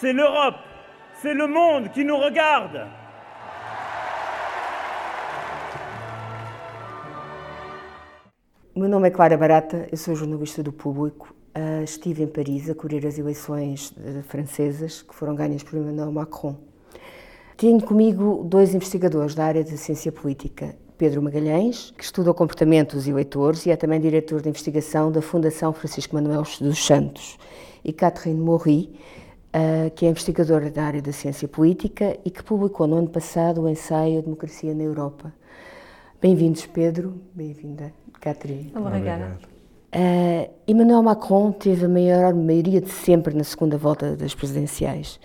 C'est l'Europe, c'est le monde qui nous regarde. Meu nome é Clara Barata, eu sou jornalista do Público. Uh, estive em Paris a cobrir as eleições uh, francesas que foram ganhas por Emmanuel Macron. Tenho comigo dois investigadores da área da ciência política. Pedro Magalhães, que estuda o comportamento dos eleitores e é também diretor de investigação da Fundação Francisco Manuel dos Santos. E Catherine Maury, uh, que é investigadora da área da ciência política e que publicou no ano passado o ensaio A Democracia na Europa. Bem-vindos, Pedro. Bem-vinda, Catherine. Obrigada. Uh, Emmanuel Macron teve a maior maioria de sempre na segunda volta das presidenciais,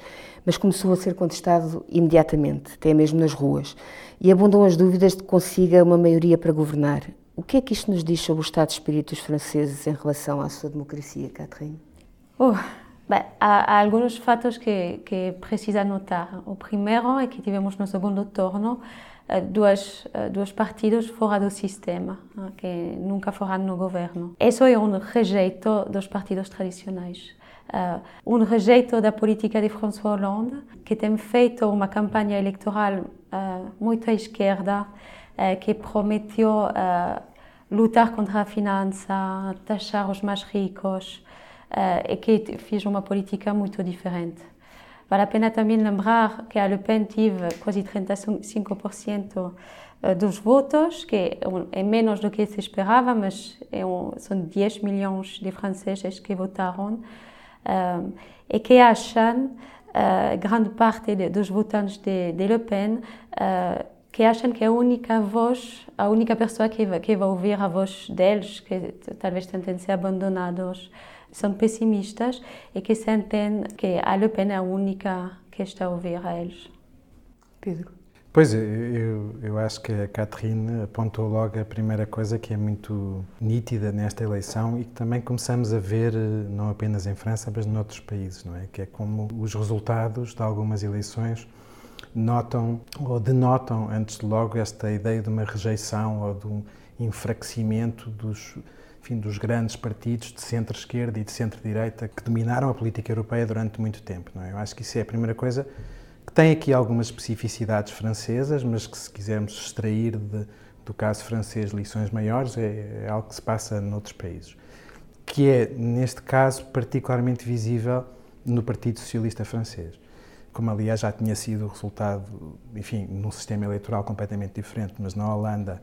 mas começou a ser contestado imediatamente, até mesmo nas ruas, e abundam as dúvidas de que consiga uma maioria para governar. O que é que isto nos diz sobre o estado de espírito dos franceses em relação à sua democracia, Catherine? Oh, bem, há, há, alguns fatos que, que precisa notar. O primeiro é que tivemos no segundo turno dois, dois partidos fora do sistema, que nunca foram no governo. Isso é um rejeito dos partidos tradicionais. um rejeito da política de François Hollande, que tem feito uma campanha eleitoral muito à esquerda, que prometeu lutar contra a finança, taxar os mais ricos, e que fez uma política muito diferente. Vale a pena também lembrar que a Le Pen teve quase 35% dos votos, que é menos do que se esperava, mas é são 10 milhões de franceses que votaram um, e que acham, grande parte dos votantes de, de Le Pen, que acham que a única voz, a única pessoa que que vai ouvir a voz deles, que talvez tentem ser abandonados, são pessimistas e que sentem que a Le Pen é a única que está a ouvir a eles. Pedro. Pois, eu, eu acho que a Catherine apontou logo a primeira coisa que é muito nítida nesta eleição e que também começamos a ver, não apenas em França, mas noutros países, não é? Que é como os resultados de algumas eleições notam ou denotam, antes de logo, esta ideia de uma rejeição ou de um enfraquecimento dos, dos grandes partidos de centro-esquerda e de centro-direita que dominaram a política europeia durante muito tempo. Não é? Eu acho que isso é a primeira coisa que tem aqui algumas especificidades francesas, mas que se quisermos extrair de, do caso francês lições maiores, é, é algo que se passa noutros países. Que é, neste caso, particularmente visível no Partido Socialista Francês. Como, aliás, já tinha sido o resultado, enfim, num sistema eleitoral completamente diferente, mas na Holanda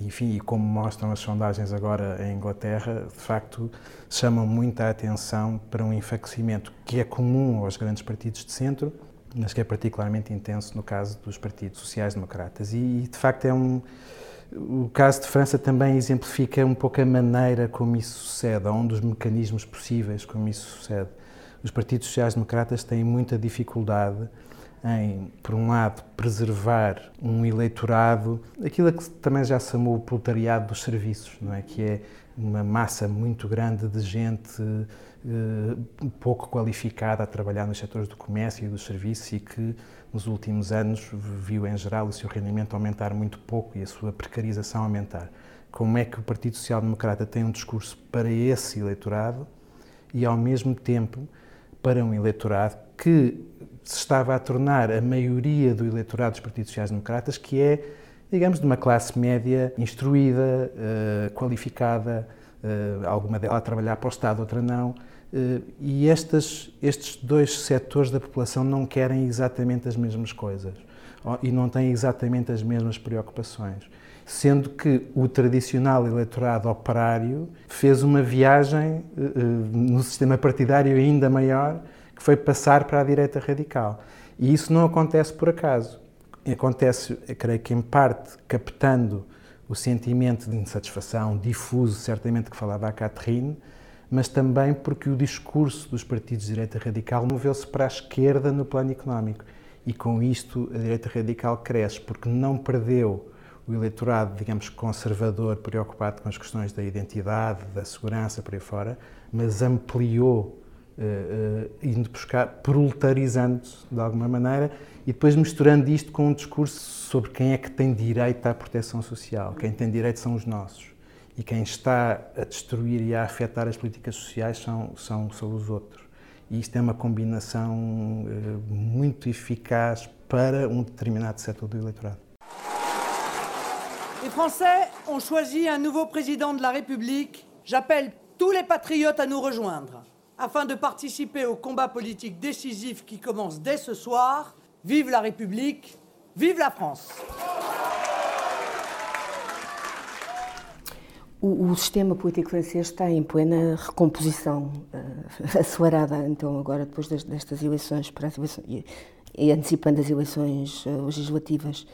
enfim, e como mostram as sondagens agora em Inglaterra, de facto chamam muita atenção para um enfraquecimento que é comum aos grandes partidos de centro, mas que é particularmente intenso no caso dos partidos sociais-democratas. E, de facto, é um. O caso de França também exemplifica um pouco a maneira como isso sucede, ou um dos mecanismos possíveis como isso sucede. Os partidos sociais-democratas têm muita dificuldade em, por um lado, preservar um eleitorado, aquilo que também já se chamou o proletariado dos serviços, não é? Que é uma massa muito grande de gente uh, pouco qualificada a trabalhar nos setores do comércio e dos serviços e que nos últimos anos viu em geral o seu rendimento aumentar muito pouco e a sua precarização aumentar. Como é que o Partido Social Democrata tem um discurso para esse eleitorado e ao mesmo tempo para um eleitorado que se estava a tornar a maioria do eleitorado dos partidos sociais-democratas, que é, digamos, de uma classe média instruída, uh, qualificada, uh, alguma dela a trabalhar para o Estado, outra não. Uh, e estas, estes dois setores da população não querem exatamente as mesmas coisas e não têm exatamente as mesmas preocupações. Sendo que o tradicional eleitorado operário fez uma viagem no sistema partidário ainda maior que foi passar para a direita radical. E isso não acontece por acaso. Acontece, creio que em parte, captando o sentimento de insatisfação difuso, certamente que falava a Catherine, mas também porque o discurso dos partidos de direita radical moveu-se para a esquerda no plano económico. E com isto a direita radical cresce, porque não perdeu o eleitorado, digamos, conservador, preocupado com as questões da identidade, da segurança, por aí fora, mas ampliou, uh, indo buscar, proletarizando-se de alguma maneira e depois misturando isto com um discurso sobre quem é que tem direito à proteção social. Quem tem direito são os nossos. E quem está a destruir e a afetar as políticas sociais são, são, são os outros. E isto é uma combinação uh, muito eficaz para um determinado setor do eleitorado. Les Français ont choisi un nouveau président de la République. J'appelle tous les patriotes à nous rejoindre afin de participer au combat politique décisif qui commence dès ce soir. Vive la République, vive la France. O, o, sistema político francês está em plena recomposição, uh, acelerada, então, agora, depois destas eleições, para as eleições e, e antecipando as eleições uh, legislativas.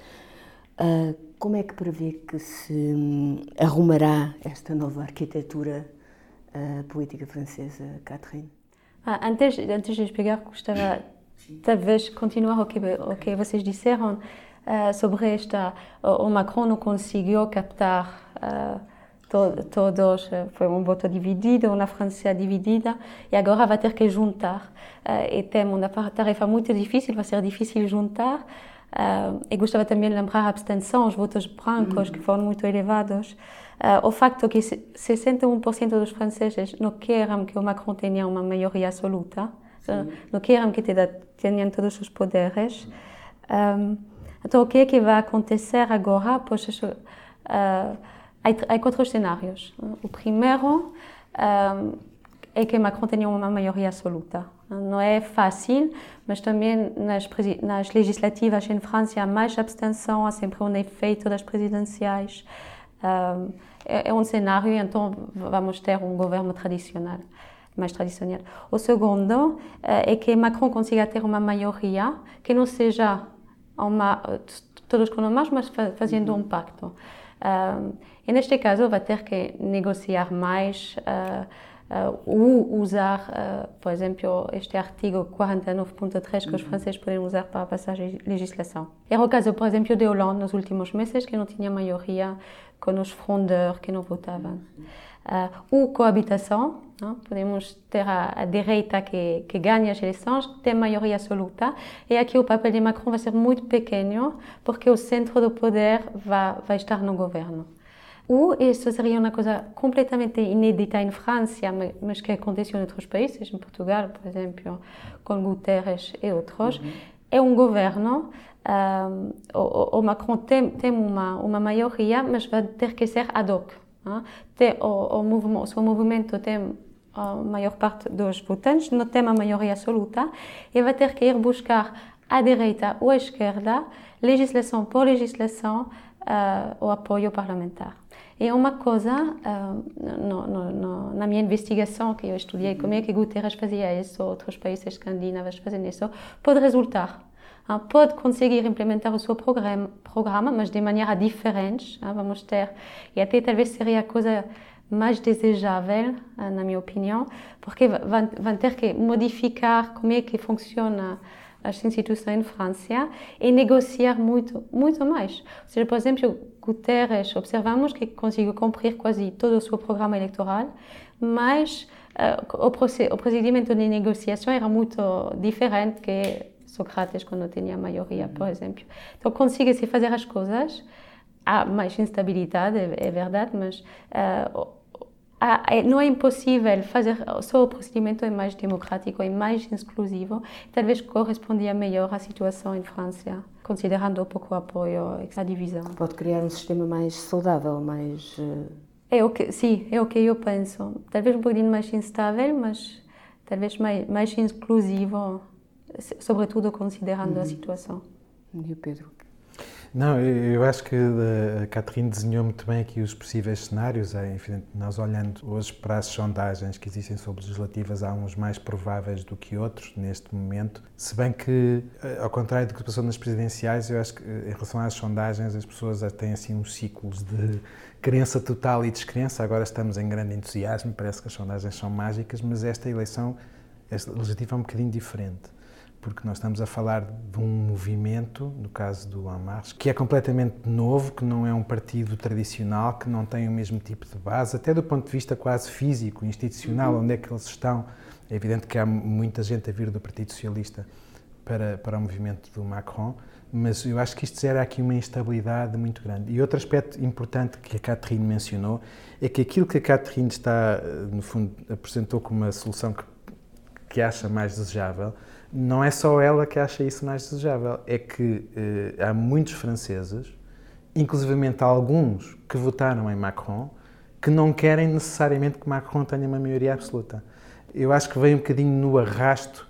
Uh, como é que prevê que se hum, arrumará esta nova arquitetura uh, política francesa, Catherine? Ah, antes, antes de explicar, gostava talvez continuar o que, o que vocês disseram uh, sobre esta. O, Macron não conseguiu captar uh, to, todos, foi um voto dividido, uma França dividida, e agora vai ter que juntar. Uh, e tem uma tarefa muito difícil, vai ser difícil juntar. Uh, e gostava também de lembrar a abstenção, os votos brancos, que foram muito elevados. Uh, o facto que 61% dos franceses não querem que o Macron tenha uma maioria absoluta, uh, não querem que tenha todos os poderes. Um, então, o que é que vai acontecer agora? Pois, uh, há, quatro cenários. O primeiro é que Macron tenha uma maioria absoluta. Não é fácil, mas também nas, nas legislativas em França há mais abstenção, há sempre um efeito das presidenciais. É, é um cenário, então vamos ter um governo tradicional, mais tradicional. O segundo eh, é que Macron consiga ter uma maioria que não seja uma, todos com nós, mas fazendo um pacto. e neste caso vai ter que negociar mais uh, ou usar, uh, por exemplo, este artigo 49.3 que os uhum. franceses podem usar para passar a legislação. Era o caso, por exemplo, de Hollande nos últimos meses, que não tinha maioria com os frondeurs que não votavam. Uh, ou coabitação, não? podemos ter a, a direita que, que ganha as eleições, tem maioria absoluta, e aqui o papel de Macron vai ser muito pequeno, porque o centro do poder vai, vai estar no governo. Ou isso seria uma coisa completamente inédita em França, mas que aconteceu em outros países, em Portugal, por exemplo, com Guterres e outros. Uhum. É um governo, um, o, o, Macron tem, tem uma, uma maioria, mas vai ter que ser ad hoc. Hein? Tem, o, o, movimento, o seu movimento tem a maior parte dos votantes, não tem uma maioria absoluta, e vai ter que ir buscar à direita ou à esquerda, legislação por legislação, uh, o apoio parlamentar. E uma coisa, uh, no, no, no, na minha investigação que eu estudei, como é que Guterres fazia isso, outros países escandinavos fazem isso, pode resultar. Uh, pode conseguir implementar o seu programa, programa mas de maneira diferente. Uh, vamos ter, e até talvez seria a coisa mais desejável, na minha opinião, porque vão ter que modificar como é que funciona as instituições em França e negociar muito, muito mais. Ou seja, por exemplo, Guterres, observamos que conseguiu cumprir quase todo o seu programa eleitoral, mas uh, o, o, procedimento de negociação era muito diferente que Sócrates quando tinha a maioria, por exemplo. Então, consegue-se fazer as coisas, há mais instabilidade, é, é verdade, mas uh, não é impossível fazer só o procedimento é mais democrático e mais exclusivo talvez correspondia melhor à situação em França considerando um pouco o apoio a divisão. Pode criar um sistema mais saudável mais eh, é o que sim é o que eu penso. Talvez um pouquinho mais instável mas talvez mais mais inclusivo sobretudo considerando uhum. a situação. E o Pedro Não, eu acho que a Catherine desenhou muito bem aqui os possíveis cenários. É, enfim, nós olhando hoje para as sondagens que existem sobre legislativas, há uns mais prováveis do que outros neste momento. Se bem que, eh, ao contrário do que passou nas presidenciais, eu acho que eh, em relação às sondagens as pessoas têm assim uns ciclos de crença total e descrença. Agora estamos em grande entusiasmo, parece que as sondagens são mágicas, mas esta eleição, esta legislativa é um bocadinho diferente porque nós estamos a falar de um movimento, no caso do Marche, que é completamente novo, que não é um partido tradicional, que não tem o mesmo tipo de base, até do ponto de vista quase físico, institucional, uhum. onde é que eles estão. É evidente que há muita gente a vir do Partido Socialista para, para o movimento do Macron, mas eu acho que isto gera aqui uma instabilidade muito grande. E outro aspecto importante que a Catherine mencionou é que aquilo que a Catherine está, no fundo, apresentou como uma solução que, que acha mais desejável, não é só ela que acha isso mais desejável, é que eh, há muitos franceses, inclusivamente alguns que votaram em Macron, que não querem necessariamente que Macron tenha uma maioria absoluta. Eu acho que vem um bocadinho no arrasto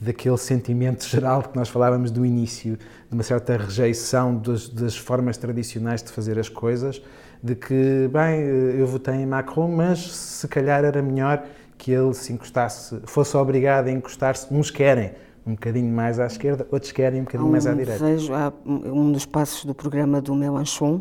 daquele sentimento geral que nós falávamos do início, de uma certa rejeição das, das, formas tradicionais de fazer as coisas, de que, bem, eu votei em Macron, mas se calhar era melhor que ele se encostasse, fosse obrigado a encostar-se, uns querem um bocadinho mais à esquerda, outros querem um bocadinho um mais à direita. Vejo, um dos passos do programa do Mélenchon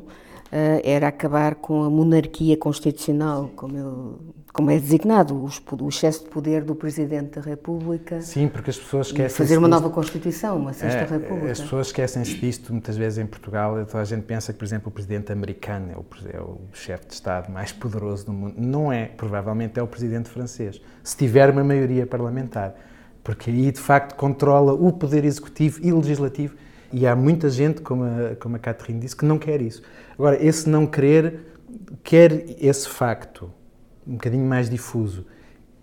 uh, era acabar com a monarquia constitucional, como, como é designado, o, o, excesso de poder do Presidente da República. Sim, porque as pessoas esquecem. Fazer uma nova Constituição, uma sexta é, República. As pessoas esquecem-se disto muitas vezes em Portugal. Toda a gente pensa que, por exemplo, o Presidente americano é o, é o chefe de Estado mais poderoso do mundo. Não é, provavelmente é o Presidente francês, se tiver uma maioria parlamentar. Porque aí, de facto, controla o poder executivo e legislativo e há muita gente, como a, como a Catherine disse, que não quer isso. Agora, esse não querer, quer esse facto, um bocadinho mais difuso,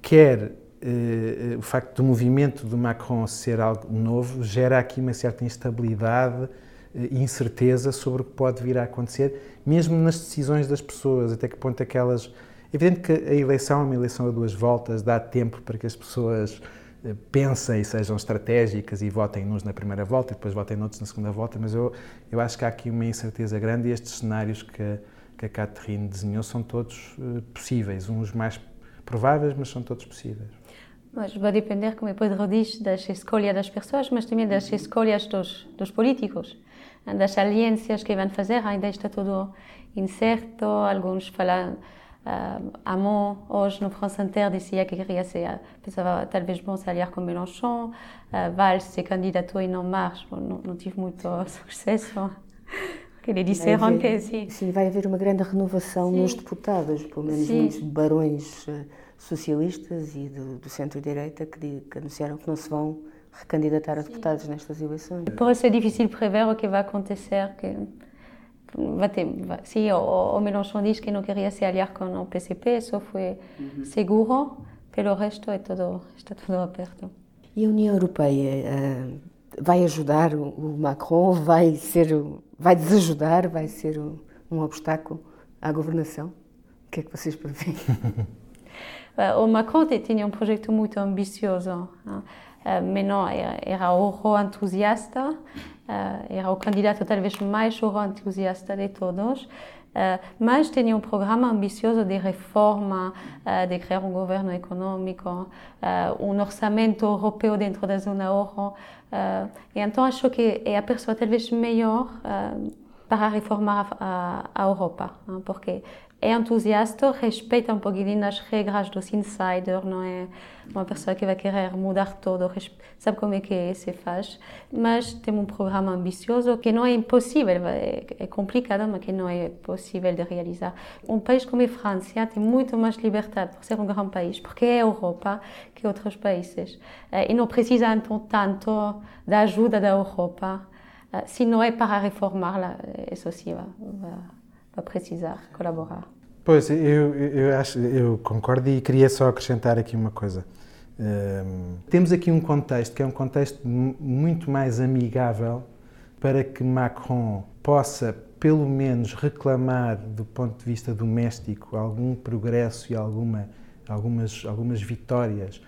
quer eh, o facto do movimento do Macron ser algo novo, gera aqui uma certa instabilidade e incerteza sobre o que pode vir a acontecer, mesmo nas decisões das pessoas, até que ponto aquelas. É evidente que a eleição é uma eleição a duas voltas, dá tempo para que as pessoas eh, pensem e sejam estratégicas e votem uns na primeira volta e depois votem noutros na segunda volta, mas eu, eu acho que há aqui uma incerteza grande e estes cenários que, que a Catherine desenhou são todos uh, possíveis, uns mais prováveis, mas são todos possíveis. Mas vai depender, como depois diz, das escolhas das pessoas, mas também das escolhas dos, dos políticos, das alianças que vão fazer, ainda está tudo incerto, alguns falam Uh, Hamon, hoje no France Inter, dizia que queria ser, pensava talvez bom se aliar com Mélenchon. Uh, Valls se candidatou e não marche, não, não tive muito sucesso. Eles disseram que sim. Sim, vai haver uma grande renovação sim. nos deputados, pelo menos sim. muitos barões uh, socialistas e do, do centro-direita que, que, anunciaram que não se vão recandidatar a deputados sim. nestas eleições. Por isso é difícil prever o que vai acontecer. Que vai ter, vai, sim, o, o Mélenchon diz que não queria se aliar com o PCP, isso foi uhum. seguro, pelo resto é tudo, está tudo aberto. E a União Europeia uh, vai ajudar o, Macron, vai ser, vai desajudar, vai ser um, um obstáculo à governação? O que é que vocês prevêem? o Macron tinha um projeto muito ambicioso, não, era, era euro-entusiasta, Uh, era o candidato talvez mais entusiasta de todos, uh, mas tinha um programa ambicioso de reforma, uh, de criar um governo econômico, um orçamento europeu dentro da zona euro. e então acho que é a pessoa talvez melhor para reformar a, a Europa, porque é entusiasta, respeita um pouquinho as regras dos insiders, não é uma pessoa que vai querer mudar tudo, sabe como é que se faz, mas tem um programa ambicioso que não é impossível, é, é complicado, mas que não é possível de realizar. Um país como a França tem muito mais liberdade por ser um grande país, porque é a Europa que outros países, eh, e não precisa então tanto da ajuda da Europa, eh, se não é para reformar, isso sim vai precisar colaborar. Pois, eu, eu, acho, eu concordo e queria só acrescentar aqui uma coisa. Um, temos aqui um contexto que é um contexto muito mais amigável para que Macron possa, pelo menos, reclamar, do ponto de vista doméstico, algum progresso e alguma, algumas, algumas vitórias,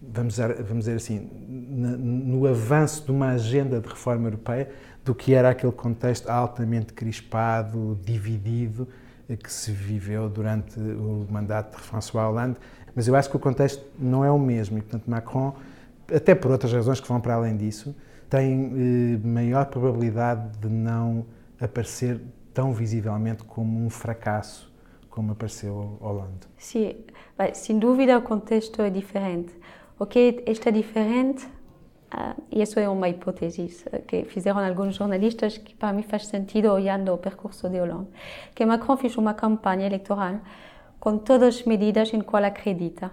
vamos dizer, vamos dizer assim, no, no avanço de uma agenda de reforma europeia, do que era aquele contexto altamente crispado, dividido, que se viveu durante o mandato de François Hollande. Mas eu acho que o contexto não é o mesmo e, portanto, Macron, até por outras razões que vão para além disso, tem eh, maior probabilidade de não aparecer tão visivelmente como um fracasso como apareceu Hollande. Sim, sem dúvida o contexto é diferente. O que está diferente, uh, e isso é uma hipótese que fizeram alguns jornalistas que para mim faz sentido olhando o percurso de Hollande, que Macron fez uma campanha eleitoral com todas as medidas em qual acredita.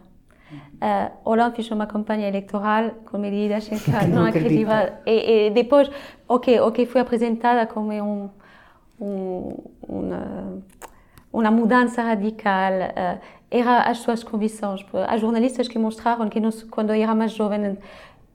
Uh, Hollande fez uma campanha eleitoral com medidas em que não acredita. E, e, depois, o que, o que foi apresentada como um, um, uma, uma mudança radical uh, era as suas convicções. Há jornalistas que mostraram que nós, quando eu era mais jovem,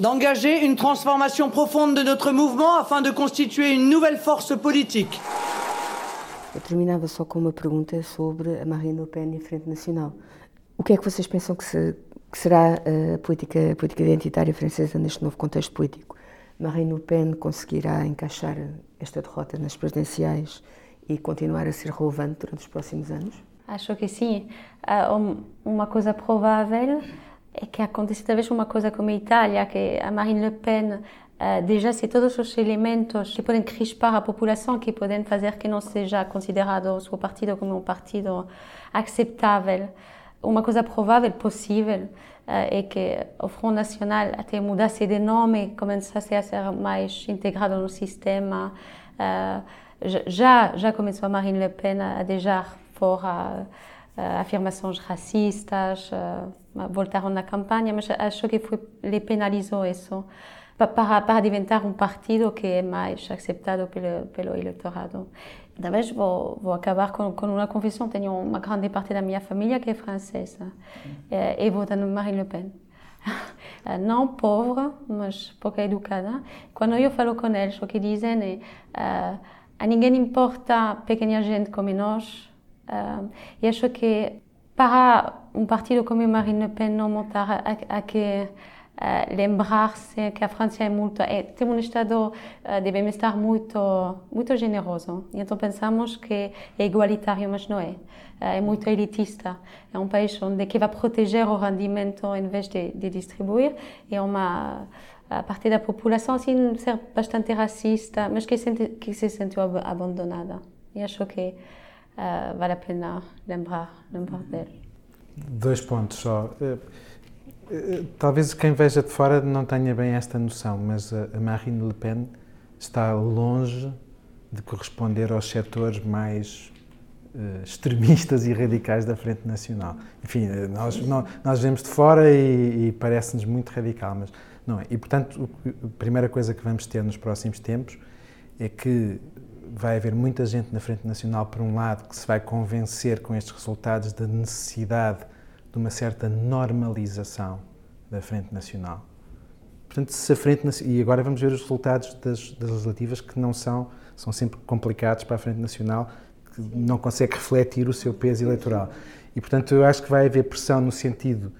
d'engager une transformation profonde de notre mouvement afin de constituer une nouvelle force politique. Eu terminava só com uma pergunta sobre a Marine Le Pen e a Frente Nacional. O que é que vocês pensam que, se, que será a política, a política identitária francesa neste novo contexto político? Marine Le Pen conseguirá encaixar esta derrota nas presidenciais e continuar a ser relevante durante os próximos anos? Acho que sim. Ah, uma coisa provável é que aconteça talvez uma coisa como a Itália, que Marine Le Pen uh, deixasse todos os elementos que podem crispar a população, que podem fazer que não seja considerado o seu partido como um partido aceitável. Uma coisa provável, uh, que o Front Nacional até mudasse de nome, começasse a ser mais integrado no sistema. Uh, já, já começou a Marine Le Pen a deixar fora afirmações racistas, voltaram na campanha, mas acho que foi, lhe penalizou isso para, para inventar um partido que é mais acceptado pelo, pelo eleitorado. Talvez vou, vou acabar com, com uma confissão. Tenho uma grande parte da minha família que é francesa e, e vota no Marine Le Pen. Não pobre, mas pouco educada. Quando eu falo com eles, o que dizem é uh, a ninguém importa pequena gente como nós. Uh, e acho que para um partido como Marine Le Pen não montar a, a que uh, lembrar-se que a França é muito é, tem um estado uh, de bem-estar muito muito generoso então pensamos que é igualitário mas não é uh, é muito elitista é um país onde que vai proteger o rendimento em vez de, de distribuir. É uma a parte da população assim ser bastante racista mas que, sente, que se sentiu abandonada e acho que uh, vale a pena lembrar, lembrar dele. Dois pontos só. Eh, eh, talvez quem veja de fora não tenha bem esta noção, mas a Marine Le Pen está longe de corresponder aos setores mais uh, extremistas e radicais da Frente Nacional. Enfim, nós, nós, nós vemos de fora e, e parece-nos muito radical, mas não é. E, portanto, a primeira coisa que vamos ter nos próximos tempos é que vai haver muita gente na Frente Nacional, por um lado, que se vai convencer com estes resultados da necessidade de uma certa normalização da Frente Nacional. Portanto, se a Frente e agora vamos ver os resultados das, das legislativas que não são, são sempre complicados para a Frente Nacional, que não consegue refletir o seu peso eleitoral. E, portanto, eu acho que vai haver pressão no sentido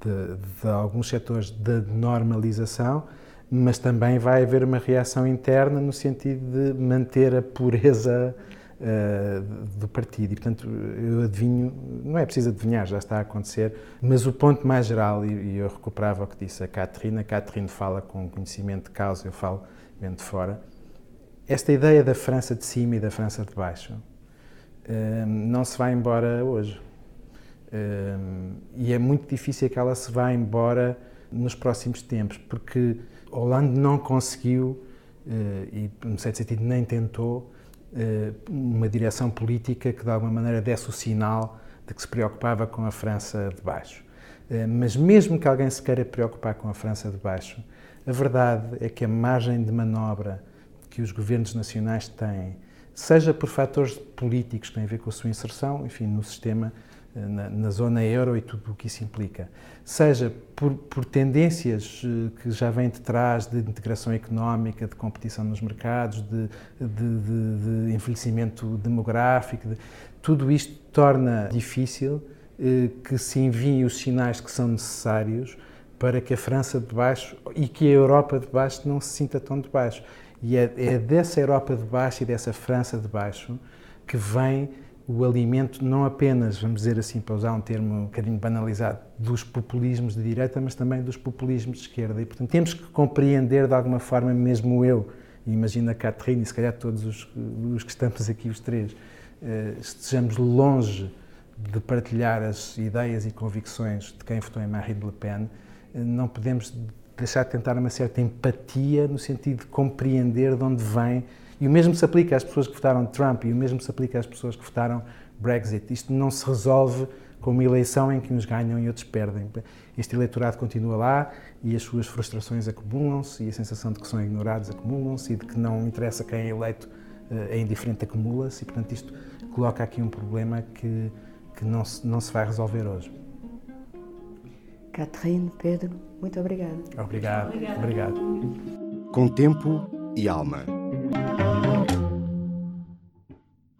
de, de alguns setores da normalização, mas também vai haver uma reação interna no sentido de manter a pureza uh, do partido. E, portanto, eu adivinho, não é preciso adivinhar, já está a acontecer, mas o ponto mais geral, e, e eu recuperava o que disse a Catarina, a Catarina fala com conhecimento de causa, eu falo vendo de fora, esta ideia da França de cima e da França de baixo uh, não se vai embora hoje. Uh, e é muito difícil que ela se vá embora nos próximos tempos, porque Hollande não conseguiu, eh, e no certo sentido nem tentou, eh, uma direção política que de alguma maneira desse o sinal de que se preocupava com a França de baixo. Eh, mas mesmo que alguém se queira preocupar com a França de baixo, a verdade é que a margem de manobra que os governos nacionais têm seja por fatores políticos que têm a ver com a sua inserção, enfim, no sistema, na, na zona euro e tudo o que isso implica, seja por, por, tendências eh, que já vêm de trás de integração económica, de competição nos mercados, de, de, de, de envelhecimento demográfico, tudo isto torna difícil eh, que se enviem os sinais que são necessários para que a França de baixo e que a Europa de baixo não se sinta tão de baixo. E é, é dessa Europa de baixo e dessa França de baixo que vem o alimento, não apenas, vamos dizer assim, para usar um termo um bocadinho banalizado, dos populismos de direita, mas também dos populismos de esquerda. E, portanto, temos que compreender de alguma forma, mesmo eu, e imagina a Catherine e se calhar todos os, os que estamos aqui, os três, eh, estejamos longe de partilhar as ideias e convicções de quem votou em Marine Le Pen, eh, não podemos deixar de tentar uma certa empatia no sentido de compreender de onde vem. E o mesmo se aplica às pessoas que votaram Trump e o mesmo se aplica às pessoas que votaram Brexit. Isto não se resolve com uma eleição em que uns ganham e outros perdem. Este eleitorado continua lá e as suas frustrações acumulam-se e a sensação de que são ignorados acumulam-se e de que não interessa quem é eleito eh, é indiferente acumula-se e, portanto, isto coloca aqui um problema que, que não, se, não se vai resolver hoje. Catherine, Pedro, muito obrigada. Obrigado. Obrigado. Obrigado. Com tempo e alma.